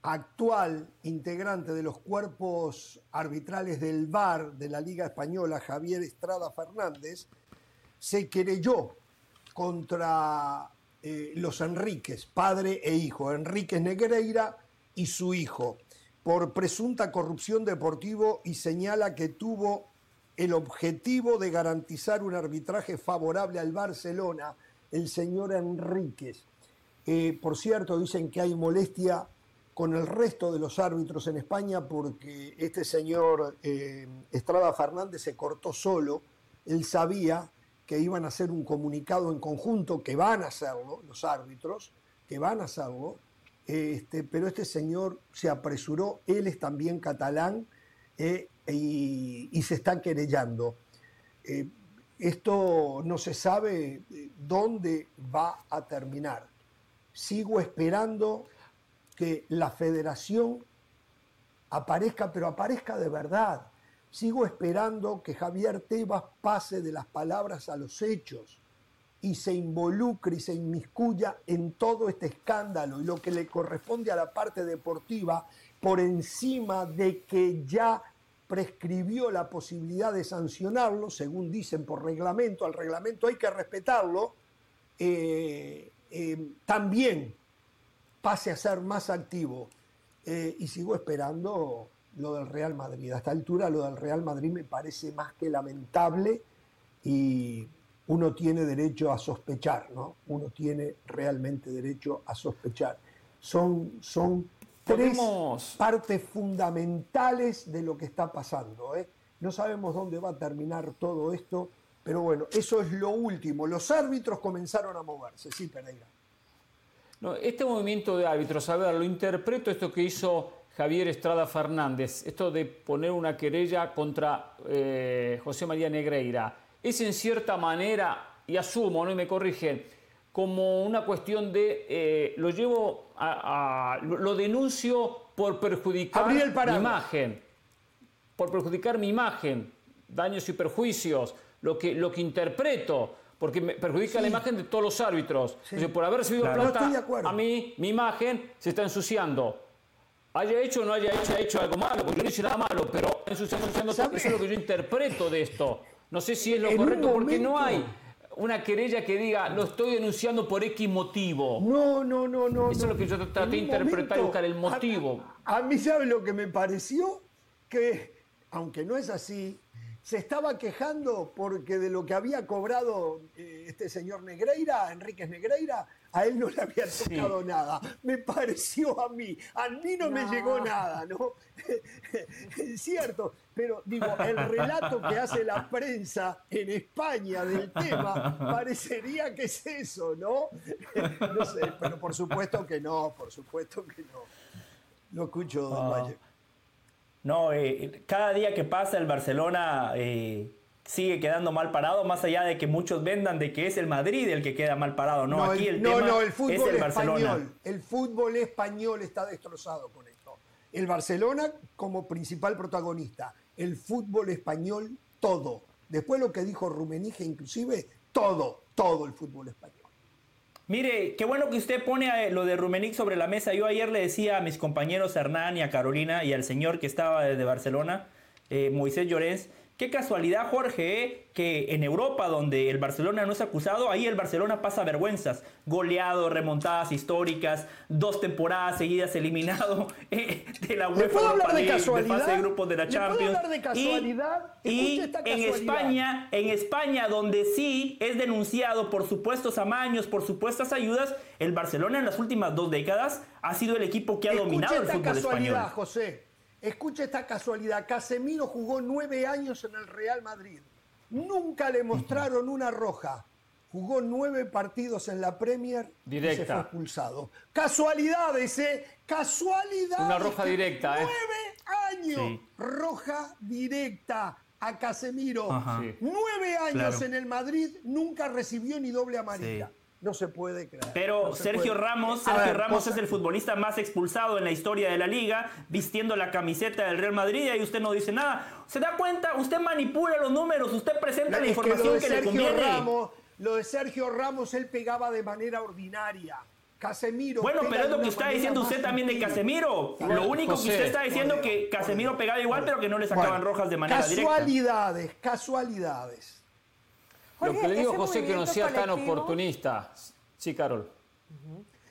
Speaker 1: actual integrante de los cuerpos arbitrales del VAR de la Liga Española, Javier Estrada Fernández, se querelló contra eh, los Enríquez, padre e hijo, Enríquez Negreira y su hijo, por presunta corrupción deportivo y señala que tuvo el objetivo de garantizar un arbitraje favorable al Barcelona, el señor Enríquez. Eh, por cierto, dicen que hay molestia con el resto de los árbitros en España porque este señor eh, Estrada Fernández se cortó solo. Él sabía que iban a hacer un comunicado en conjunto, que van a hacerlo, los árbitros, que van a hacerlo, este, pero este señor se apresuró, él es también catalán, eh, y, se está querellando. Eh, esto no se sabe eh, dónde va a terminar. Sigo esperando que la federación aparezca, pero aparezca de verdad. Sigo esperando que Javier Tebas pase de las palabras a los hechos y se involucre y se inmiscuya en todo este escándalo y lo que le corresponde a la parte deportiva por encima de que ya prescribió la posibilidad de sancionarlo, según dicen por reglamento, al reglamento hay que respetarlo, eh, eh, también pase a ser más activo. Eh, y sigo esperando lo del Real Madrid. A esta altura lo del Real Madrid me parece más que lamentable y uno tiene derecho a sospechar, ¿no? Uno tiene realmente derecho a sospechar. Son, son tres partes fundamentales de lo que está pasando. ¿eh? No sabemos dónde va a terminar todo esto, pero bueno, eso es lo último. Los árbitros comenzaron a moverse, sí, Pereira.
Speaker 2: No, este movimiento de árbitros, a ver, lo interpreto esto que hizo Javier Estrada Fernández, esto de poner una querella contra eh, José María Negreira, es en cierta manera, y asumo, ¿no? y me corrigen, como una cuestión de eh, lo llevo a, lo denuncio por perjudicar mi imagen, por perjudicar mi imagen, daños y perjuicios, lo que, lo que interpreto, porque me perjudica la imagen de todos los árbitros. por haber recibido plata, a mí mi imagen se está ensuciando. haya hecho o no haya hecho, hecho algo malo, porque yo no hice nada malo, pero eso, eso es lo que yo interpreto de esto. No sé si es lo correcto, porque no hay una querella que diga, lo estoy denunciando por X motivo.
Speaker 1: No, no, no, no.
Speaker 2: Eso es lo que yo traté de interpretar y buscar el motivo.
Speaker 1: A, mí, ¿sabe lo que me pareció? Que, aunque no es así, se estaba quejando porque de lo que había cobrado eh, este señor Negreira, Enríquez Negreira, a él no le había tocado nada. Me pareció a mí, a mí no, me llegó nada, ¿no? [laughs] es cierto, pero digo, el relato que hace la prensa en España del tema parecería que es eso, ¿no? [laughs] no sé, pero por supuesto que no, por supuesto que no. Lo escucho, don ah. Valle.
Speaker 3: No, eh, cada día que pasa el Barcelona eh, sigue quedando mal parado, más allá de que muchos vendan de que es el Madrid el que queda mal parado. No, aquí el, tema no, el fútbol es el español.
Speaker 1: El fútbol español está destrozado con esto. El Barcelona como principal protagonista. El fútbol español, todo. Después lo que dijo Rumenige, inclusive, todo, todo el fútbol español.
Speaker 3: Mire, qué bueno que usted pone lo de Rumenic sobre la mesa. Yo ayer le decía a mis compañeros Hernán y a Carolina y al señor que estaba de Barcelona, eh, Moisés Llorens, Qué casualidad, Jorge, ¿eh? que en Europa, donde el Barcelona no es acusado, ahí el Barcelona pasa vergüenzas. Goleado, remontadas históricas, dos temporadas seguidas eliminado [laughs] eh, de la UEFA Europa League, de, fase de grupos de la Champions.
Speaker 1: Hablar de casualidad?
Speaker 3: Y, en España, en España, donde sí es denunciado por supuestos amaños, por supuestas ayudas, el Barcelona en las últimas dos décadas ha sido el equipo que ha dominado el fútbol español.
Speaker 1: José. Escucha esta casualidad. Casemiro jugó nueve años en el Real Madrid. Nunca le mostraron una roja. Jugó nueve partidos en la Premier
Speaker 2: y
Speaker 1: se fue expulsado. Casualidades, ¿eh? Casualidad.
Speaker 2: Una roja directa,
Speaker 1: ¿eh? Nueve años. Roja directa a Casemiro. Nueve años en el Madrid, nunca recibió ni doble amarilla. No se puede creer.
Speaker 3: Pero Sergio Ramos, Sergio Ramos es el futbolista más expulsado en la historia de la liga, vistiendo la camiseta del Real Madrid y usted no dice nada. ¿Se da cuenta? Usted manipula los números, usted presenta la, información que, le conviene.
Speaker 1: Ramos, lo de Sergio Ramos él pegaba de manera ordinaria. Casemiro.
Speaker 3: Bueno, pero es lo que está diciendo usted también de Casemiro. lo único que usted está diciendo es que Casemiro pegaba igual, pero que no le sacaban rojas de manera
Speaker 1: directa. Casualidades, casualidades.
Speaker 2: Lo que le digo, José, que no sea tan oportunista. Sí, Carol.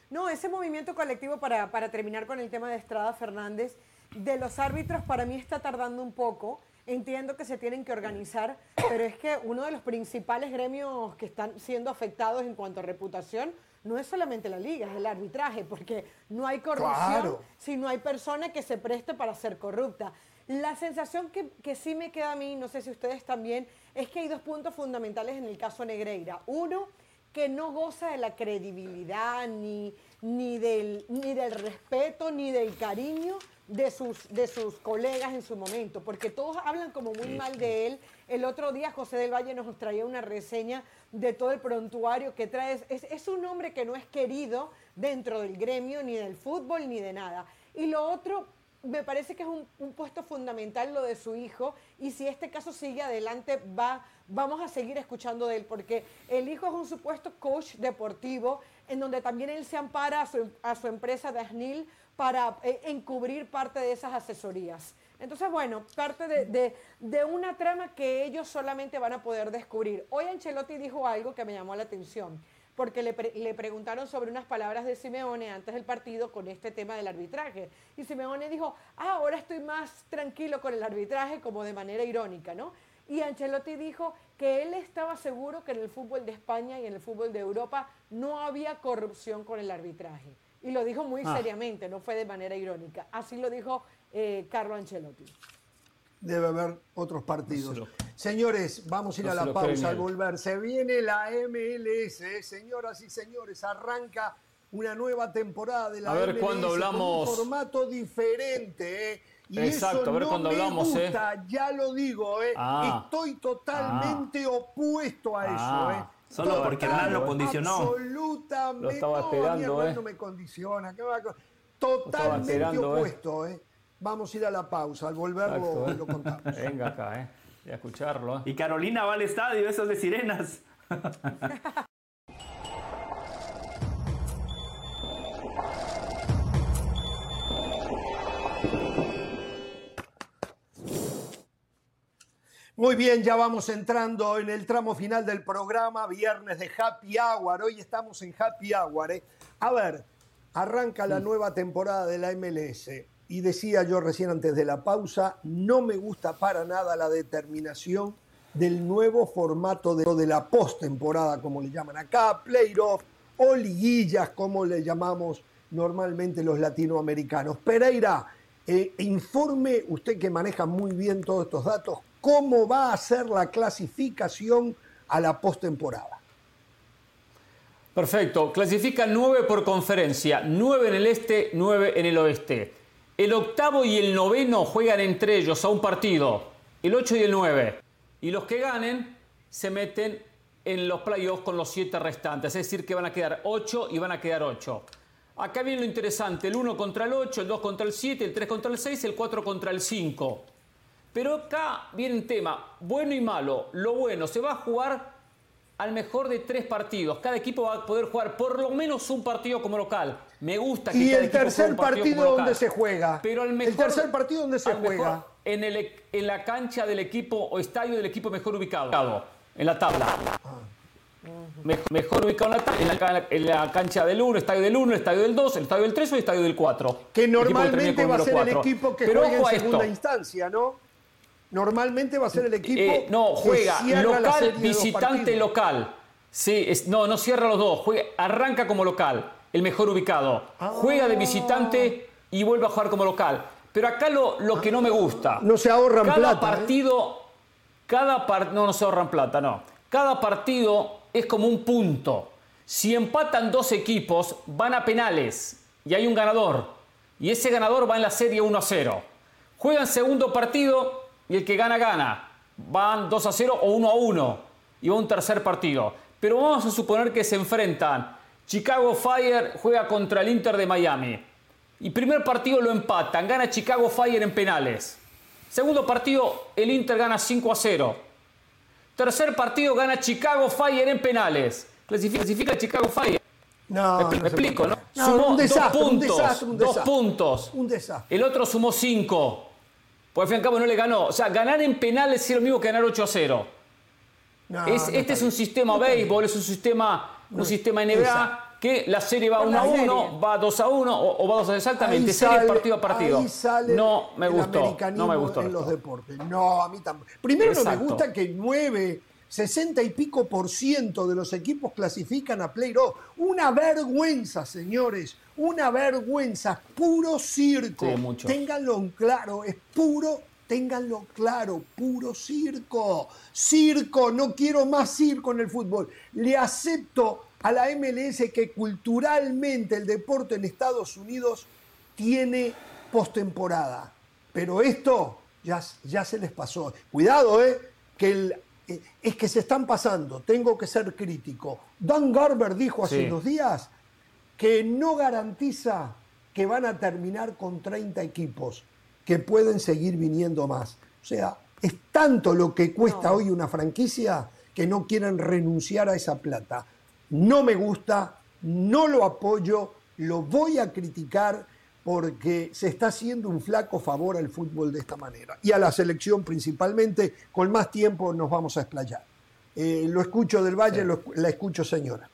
Speaker 4: No, ese movimiento colectivo, para, para terminar con el tema de Estrada Fernández, de los árbitros para mí está tardando un poco. Entiendo que se tienen que organizar, pero es que uno de los principales gremios que están siendo afectados en cuanto a reputación no es solamente la liga, es el arbitraje, porque no hay corrupción si no hay persona que se preste para ser corrupta. La sensación que, que, sí me queda a mí, no sé si ustedes también, es que hay dos puntos fundamentales en el caso Negreira. Uno, que no goza de la credibilidad, ni, ni, del, ni del respeto, ni del cariño de sus, de sus colegas en su momento, porque todos hablan como muy mal de él. El otro día José del Valle nos traía una reseña de todo el prontuario que trae. Es, es un hombre que no es querido dentro del gremio, ni del fútbol, ni de nada. Y lo otro, me parece que es un, puesto fundamental lo de su hijo y si este caso sigue adelante va, vamos a seguir escuchando de él porque el hijo es un supuesto coach deportivo en donde también él se ampara a su, a su empresa Dasnil para eh, encubrir parte de esas asesorías. Entonces, bueno, parte de, de, una trama que ellos solamente van a poder descubrir. Hoy Ancelotti dijo algo que me llamó la atención porque le, le, preguntaron sobre unas palabras de Simeone antes del partido con este tema del arbitraje. Y Simeone dijo, ah, ahora estoy más tranquilo con el arbitraje, como de manera irónica, ¿no? Y Ancelotti dijo que él estaba seguro que en el fútbol de España y en el fútbol de Europa no había corrupción con el arbitraje. Y lo dijo muy ah. seriamente, no fue de manera irónica. Así lo dijo eh, Carlo Ancelotti
Speaker 1: debe haber otros partidos. Señores, vamos a ir a la pausa al volver. Se viene la MLS, ¿eh? señoras y señores, arranca una nueva temporada de la
Speaker 2: a ver cuando hablamos...
Speaker 1: un formato diferente. ¿eh?
Speaker 2: Y Exacto, eso a ver no cuando hablamos,
Speaker 1: ¿eh? ya lo digo, ¿eh? Ah. estoy totalmente ah. opuesto a eso. Ah. ¿eh?
Speaker 3: Solo porque Hernán lo condicionó.
Speaker 1: Absolutamente.
Speaker 2: Lo estaba esperando,
Speaker 1: no, no me condiciona. Totalmente opuesto, ¿eh? Vamos a ir a la pausa, al volver lo, ¿eh? lo, contamos. [laughs]
Speaker 2: Venga acá, ¿eh? Y a escucharlo. ¿eh?
Speaker 3: Y Carolina va al estadio, esos de sirenas. [laughs]
Speaker 1: Muy bien, ya vamos entrando en el tramo final del programa, viernes de Happy Hour. Hoy estamos en Happy Hour. ¿eh? A ver, arranca la nueva temporada de la MLS. Y decía yo recién antes de la pausa, no me gusta para nada la determinación del nuevo formato de, de la postemporada, como le llaman acá, playoff o liguillas, como le llamamos normalmente los latinoamericanos. Pereira, eh, informe, usted que maneja muy bien todos estos datos, cómo va a ser la clasificación a la postemporada.
Speaker 2: Perfecto. Clasifican nueve por conferencia, nueve en el este, nueve en el oeste. El octavo y el noveno juegan entre ellos a un partido, el ocho y el nueve. Y los que ganen se meten en los playoffs con los siete restantes, es decir, que van a quedar ocho y van a quedar ocho. Acá viene lo interesante, el 1 contra el 8, el 2 contra el 7, el 3 contra el 6, el 4 contra el 5. Pero acá viene un tema, bueno y malo. Lo bueno, se va a jugar al mejor de tres partidos. Cada equipo va a poder jugar por lo menos un partido como local. Me gusta que
Speaker 1: ¿Y
Speaker 2: cada
Speaker 1: el tercer
Speaker 2: partido
Speaker 1: dónde se juega?
Speaker 2: Pero al mejor,
Speaker 1: ¿El tercer partido dónde se juega?
Speaker 2: en, el, en la cancha del equipo o estadio del equipo mejor ubicado. En la tabla. Mejor, mejor ubicado en la, tabla, en, la, ca- en la cancha del 1, estadio del 1, el estadio del 2, el estadio del 3 o el estadio del 4.
Speaker 1: Que normalmente va a ser el equipo que
Speaker 2: Pero
Speaker 1: juega en segunda
Speaker 2: esto.
Speaker 1: instancia, ¿no? Normalmente va a ser el equipo
Speaker 2: Eh, no,
Speaker 1: que
Speaker 2: juega local, visitante, local. Sí, es- no, no cierra los dos. Juega- arranca como local, el mejor ubicado. Juega de visitante y vuelve a jugar como local. Pero acá lo, lo que no me gusta.
Speaker 1: No se ahorran
Speaker 2: cada
Speaker 1: plata, ¿eh?
Speaker 2: partido, cada par- no, no se ahorran plata, no. Cada partido es como un punto. Si empatan dos equipos, van a penales y hay un ganador. Y ese ganador va en la serie 1 a 0. Juegan segundo partido y el que gana, gana. Van 2 a 0 o 1 a 1. Y va un tercer partido. Pero vamos a suponer que se enfrentan. Chicago Fire juega contra el Inter de Miami. Y primer partido lo empatan. Gana Chicago Fire en penales. Segundo partido, el Inter gana 5 a 0. Tercer partido gana Chicago Fire en penales. Clasifica, clasifica Chicago Fire.
Speaker 1: No,
Speaker 2: me,
Speaker 1: no
Speaker 2: me
Speaker 1: se
Speaker 2: explico. ¿no?
Speaker 1: No,
Speaker 2: Sumó
Speaker 1: un desastre,
Speaker 2: dos
Speaker 1: un
Speaker 2: puntos.
Speaker 1: desastre, un
Speaker 2: dos
Speaker 1: desastre.
Speaker 2: puntos.
Speaker 1: Un desastre.
Speaker 2: El otro sumó 5. Pues al fin y al cabo no le ganó. O sea, ganar en penales es lo mismo que ganar 8 a 0.
Speaker 1: No,
Speaker 2: Es- este es un sistema béisbol, es un sistema, un sistema NBA
Speaker 1: Exacto.
Speaker 2: que la serie va
Speaker 4: Por
Speaker 2: 1 a
Speaker 4: la
Speaker 2: 1,
Speaker 4: serie.
Speaker 2: va 2 a 1 o, o va 2 a exactamente,
Speaker 1: Ahí
Speaker 2: serie
Speaker 1: sale-
Speaker 2: partido a partido.
Speaker 1: ahí sale
Speaker 2: no me
Speaker 1: el
Speaker 2: gustó, no me gustó.
Speaker 1: en los deportes. No, a mí tampoco. Primero no me
Speaker 2: Exacto.
Speaker 1: gusta que 9, 60 y pico por ciento de los equipos clasifican a playoff. Una vergüenza, señores. Una vergüenza. Puro circo.
Speaker 2: Sí, mucho.
Speaker 1: Ténganlo en claro. Es puro, ténganlo claro. Puro circo. Circo. No quiero más circo en el fútbol. Le acepto a la MLS que culturalmente el deporte en Estados Unidos tiene postemporada. Pero esto ya, ya se les pasó. Cuidado, ¿eh? Que el- eh, es que se están pasando. Tengo que ser crítico. Dan Garber dijo hace
Speaker 2: Sí.
Speaker 1: unos días que no garantiza que van a terminar con 30 equipos, que pueden seguir viniendo más. O sea, es tanto lo que cuesta hoy una franquicia que no quieren renunciar a esa plata. No me gusta, no lo apoyo, lo voy a criticar porque se está haciendo un flaco favor al fútbol de esta manera. Y a la selección principalmente, con más tiempo nos vamos a explayar. Eh, lo escucho del Valle, lo la escucho señora.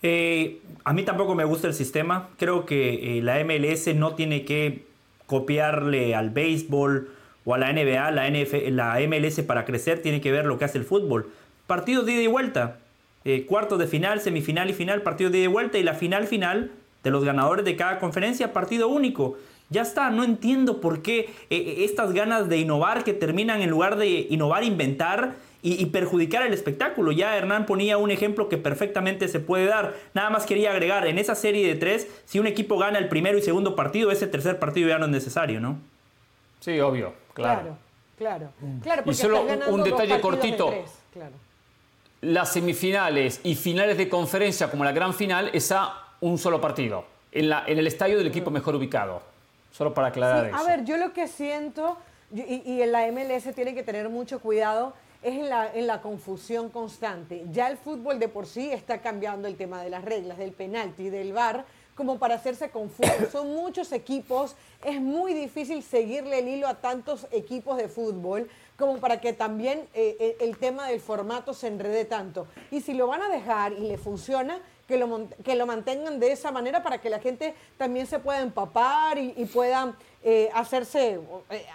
Speaker 3: Eh, a mí tampoco me gusta el sistema. Creo que eh, la MLS no tiene que copiarle al béisbol o a la NBA, la, NF, la MLS para crecer tiene que ver lo que hace el fútbol. Partidos de ida y vuelta. Eh, cuartos de final, semifinal y final, partido de ida y vuelta. Y la final final de los ganadores de cada conferencia, partido único. Ya está, no entiendo por qué eh, estas ganas de innovar que terminan en lugar de innovar, inventar y, y perjudicar el espectáculo. Ya Hernán ponía un ejemplo que perfectamente se puede dar. Nada más quería agregar, en esa serie de tres, si un equipo gana el primero y segundo partido, ese tercer partido ya no es necesario, ¿no?
Speaker 2: Sí, obvio, claro.
Speaker 4: Claro, claro. Claro,
Speaker 2: Y solo
Speaker 4: estás ganando
Speaker 2: un detalle
Speaker 4: de
Speaker 2: cortito.
Speaker 4: tres, claro.
Speaker 2: Las semifinales y finales de conferencia, como la gran final, es a un solo partido. En, la, en el estadio del equipo mejor ubicado. Solo para aclarar
Speaker 4: Sí,
Speaker 2: eso.
Speaker 4: a ver, yo lo que siento, y, y en la MLS tiene que tener mucho cuidado, es en la, en la confusión constante. Ya el fútbol de por sí está cambiando el tema de las reglas, del penalti, del VAR, como para hacerse confuso. Son muchos equipos, es muy difícil seguirle el hilo a tantos equipos de fútbol, como para que también eh, eh, el tema del formato se enrede tanto. Y si lo van a dejar y le funciona, que lo, que lo mantengan de esa manera para que la gente también se pueda empapar y, pueda eh, hacerse,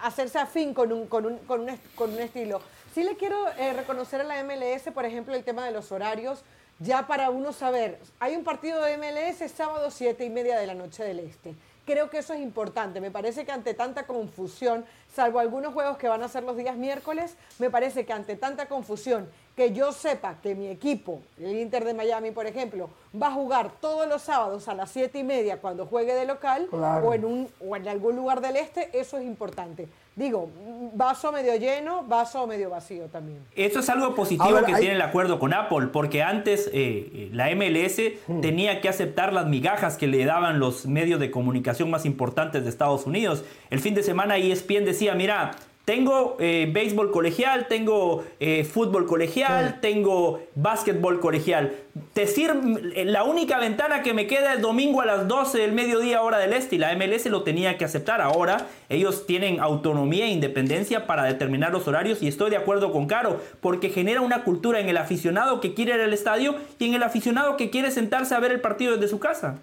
Speaker 4: hacerse afín con un, con, un, con, un, con un estilo. Sí le quiero reconocer a la MLS, por ejemplo, el tema de los horarios ya para uno saber, hay un partido de MLS sábado 7 y media de la noche del Este. Creo que eso es importante. Me parece que ante tanta confusión, salvo algunos juegos que van a ser los días miércoles, me parece que ante tanta confusión, que yo sepa que mi equipo, el Inter de Miami, por ejemplo, va a jugar todos los sábados a las 7 y media cuando juegue de local o, en un, o en algún lugar del este, eso es importante. Digo, vaso medio lleno, vaso medio vacío también.
Speaker 3: Eso es algo positivo que tiene el acuerdo con Apple, porque antes eh, la MLS hmm. tenía que aceptar las migajas que le daban los medios de comunicación más importantes de Estados Unidos. El fin de semana ESPN decía, mira, tengo eh, béisbol colegial, tengo eh, fútbol colegial, tengo básquetbol colegial. Decir, la única ventana que me queda es domingo a las 12 del mediodía hora del este y la MLS lo tenía que aceptar. Ahora ellos tienen autonomía e independencia para determinar los horarios y estoy de acuerdo con Caro porque genera una cultura en el aficionado que quiere ir al estadio y en el aficionado que quiere sentarse a ver el partido desde su casa.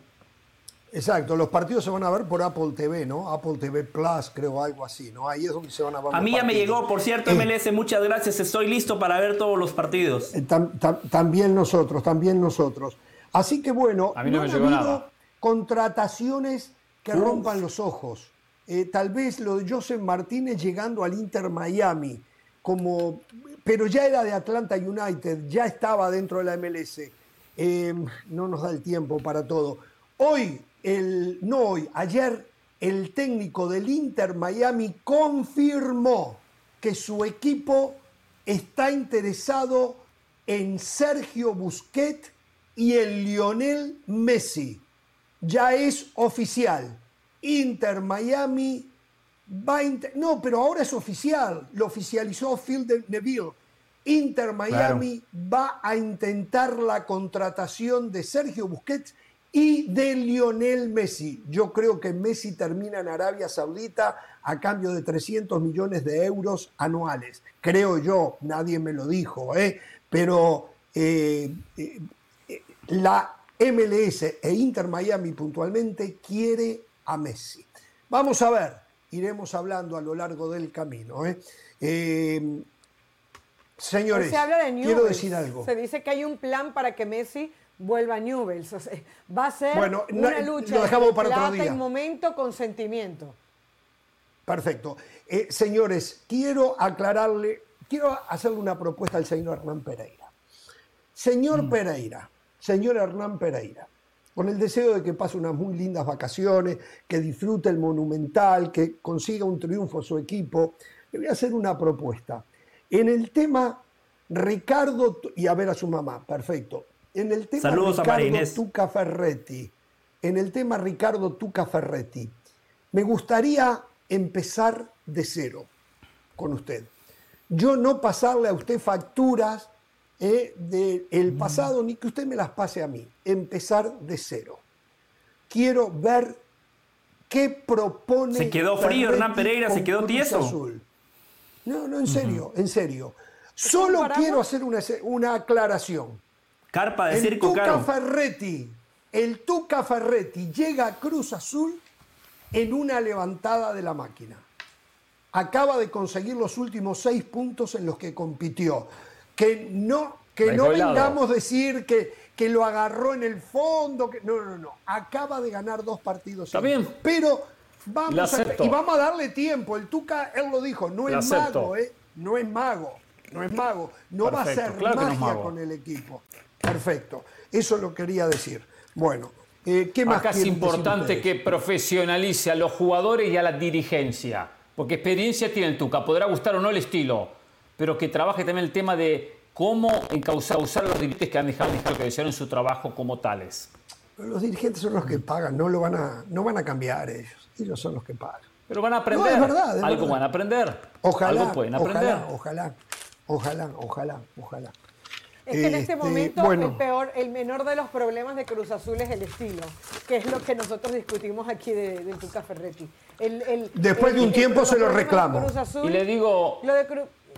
Speaker 1: Exacto, los partidos se van a ver por Apple TV, ¿no? Apple TV Plus, creo, algo así, ¿no? Ahí es donde se van a ver.
Speaker 3: A mí ya me llegó, por cierto, MLS, muchas gracias, estoy listo para ver todos los partidos.
Speaker 1: Eh, también nosotros, también nosotros. Así que bueno,
Speaker 2: a mí no, me llegó nada.
Speaker 1: contrataciones que rompan los ojos. Eh, tal vez lo de Joseph Martínez llegando al Inter Miami, como, pero ya era de Atlanta United, ya estaba dentro de la MLS. Eh, no nos da el tiempo para todo. Hoy el, no hoy, ayer el técnico del Inter Miami confirmó que su equipo está interesado en Sergio Busquets y en Lionel Messi. Ya es oficial. Inter Miami va a... no, pero ahora es oficial. Lo oficializó Phil Neville. Inter Miami va a intentar la contratación de Sergio Busquets y de Lionel Messi. Yo creo que Messi termina en Arabia Saudita a cambio de 300 millones de euros anuales. Creo yo, nadie me lo dijo, ¿eh? pero eh, eh, la MLS e Inter Miami puntualmente quiere a Messi. Vamos a ver, iremos hablando a lo largo del camino. señores, quiero decir algo.
Speaker 4: Se dice que hay un plan para que Messi vuelva a Newells. va a ser una lucha
Speaker 1: dejamos para plata otro día.
Speaker 4: momento con sentimiento.
Speaker 1: Perfecto. Eh, señores, quiero aclararle, quiero hacerle una propuesta al señor Hernán Pereira. Señor mm. Pereira, señor Hernán Pereira, con el deseo de que pase unas muy lindas vacaciones, que disfrute el monumental, que consiga un triunfo a su equipo, le voy a hacer una propuesta. En el tema Ricardo, y a ver a su mamá, perfecto. En el tema
Speaker 3: Saludos
Speaker 1: Ricardo Tuca Ferretti, en el tema Ricardo Tuca Ferretti, me gustaría empezar de cero con usted. Yo no pasarle a usted facturas eh, del mm. pasado, ni que usted me las pase a mí. Empezar de cero. Quiero ver qué propone.
Speaker 3: Se quedó frío Hernán Pereira, se quedó tieso.
Speaker 1: Azul. No, no, en serio, en serio. Solo quiero hacer una, una aclaración.
Speaker 3: Carpa de el
Speaker 1: Tuca Ferretti, el Tuca Ferretti llega a Cruz Azul en una levantada de la máquina. Acaba de conseguir los últimos seis puntos en los que compitió. Que no, que no vengamos a decir que, que lo agarró en el fondo. Que, no, no, no. Acaba de ganar dos partidos.
Speaker 2: Está bien.
Speaker 1: Pero vamos a, y vamos a darle tiempo. El Tuca, él lo dijo, no es mago, ¿eh? No es mago. No es mago. No va a ser magia con el equipo. Perfecto, eso lo quería decir. Bueno, eh, ¿qué más?
Speaker 2: Acá es importante que profesionalice a los jugadores y a la dirigencia, porque experiencia tiene el Tuca, podrá gustar o no el estilo, pero que trabaje también el tema de cómo encauzar a los dirigentes que han dejado, que desearon su trabajo como tales.
Speaker 1: los dirigentes son los que pagan, no lo van a, no van a cambiar ellos, ellos son los que pagan.
Speaker 2: Pero van a aprender. es verdad, Algo van a aprender.
Speaker 1: Ojalá,
Speaker 2: Algo pueden aprender.
Speaker 1: ojalá, ojalá, ojalá, ojalá.
Speaker 4: Es que en este, este momento el peor, el menor de los problemas de Cruz Azul es el estilo, que es lo que nosotros discutimos aquí de, Tuca Ferretti.
Speaker 1: Después de un tiempo se lo reclamo.
Speaker 2: y le digo...
Speaker 4: Lo de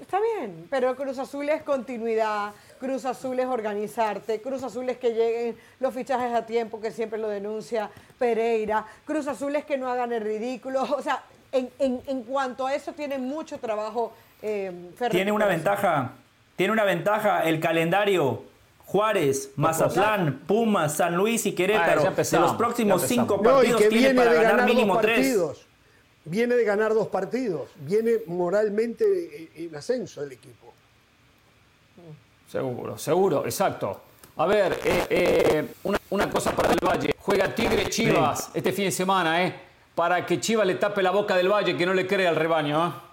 Speaker 4: está bien, pero Cruz Azul es continuidad, Cruz Azul es organizarte, Cruz Azul es que lleguen los fichajes a tiempo, que siempre lo denuncia Pereira, Cruz Azul es que no hagan el ridículo, o sea, en, en, en cuanto a eso tiene mucho trabajo eh,
Speaker 3: Tiene una ventaja, tiene una ventaja el calendario. Juárez, Mazatlán, Pumas, San Luis y Querétaro.
Speaker 2: Ah,
Speaker 3: de los próximos cinco
Speaker 1: No, y
Speaker 3: partidos
Speaker 1: que
Speaker 3: tiene
Speaker 1: viene
Speaker 3: para
Speaker 1: de
Speaker 3: ganar,
Speaker 1: ganar
Speaker 3: mínimo
Speaker 1: dos
Speaker 3: tres.
Speaker 1: partidos. Viene de ganar dos partidos. Viene moralmente en ascenso el equipo.
Speaker 2: Seguro, seguro, exacto. A ver, eh, eh, una, una cosa para el Valle. Juega Tigre Chivas este fin de semana, ¿eh? Para que Chivas le tape la boca del Valle, que no le crea al rebaño, ¿eh?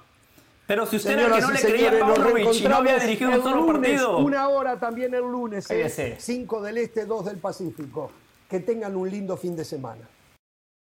Speaker 3: Pero si usted era el que no le creía a Pavlovich y no había dirigido un solo
Speaker 1: lunes,
Speaker 3: partido.
Speaker 1: Una hora también el lunes,
Speaker 2: Cállese.
Speaker 1: 5 del Este, 2 del Pacífico. Que tengan un lindo fin de semana.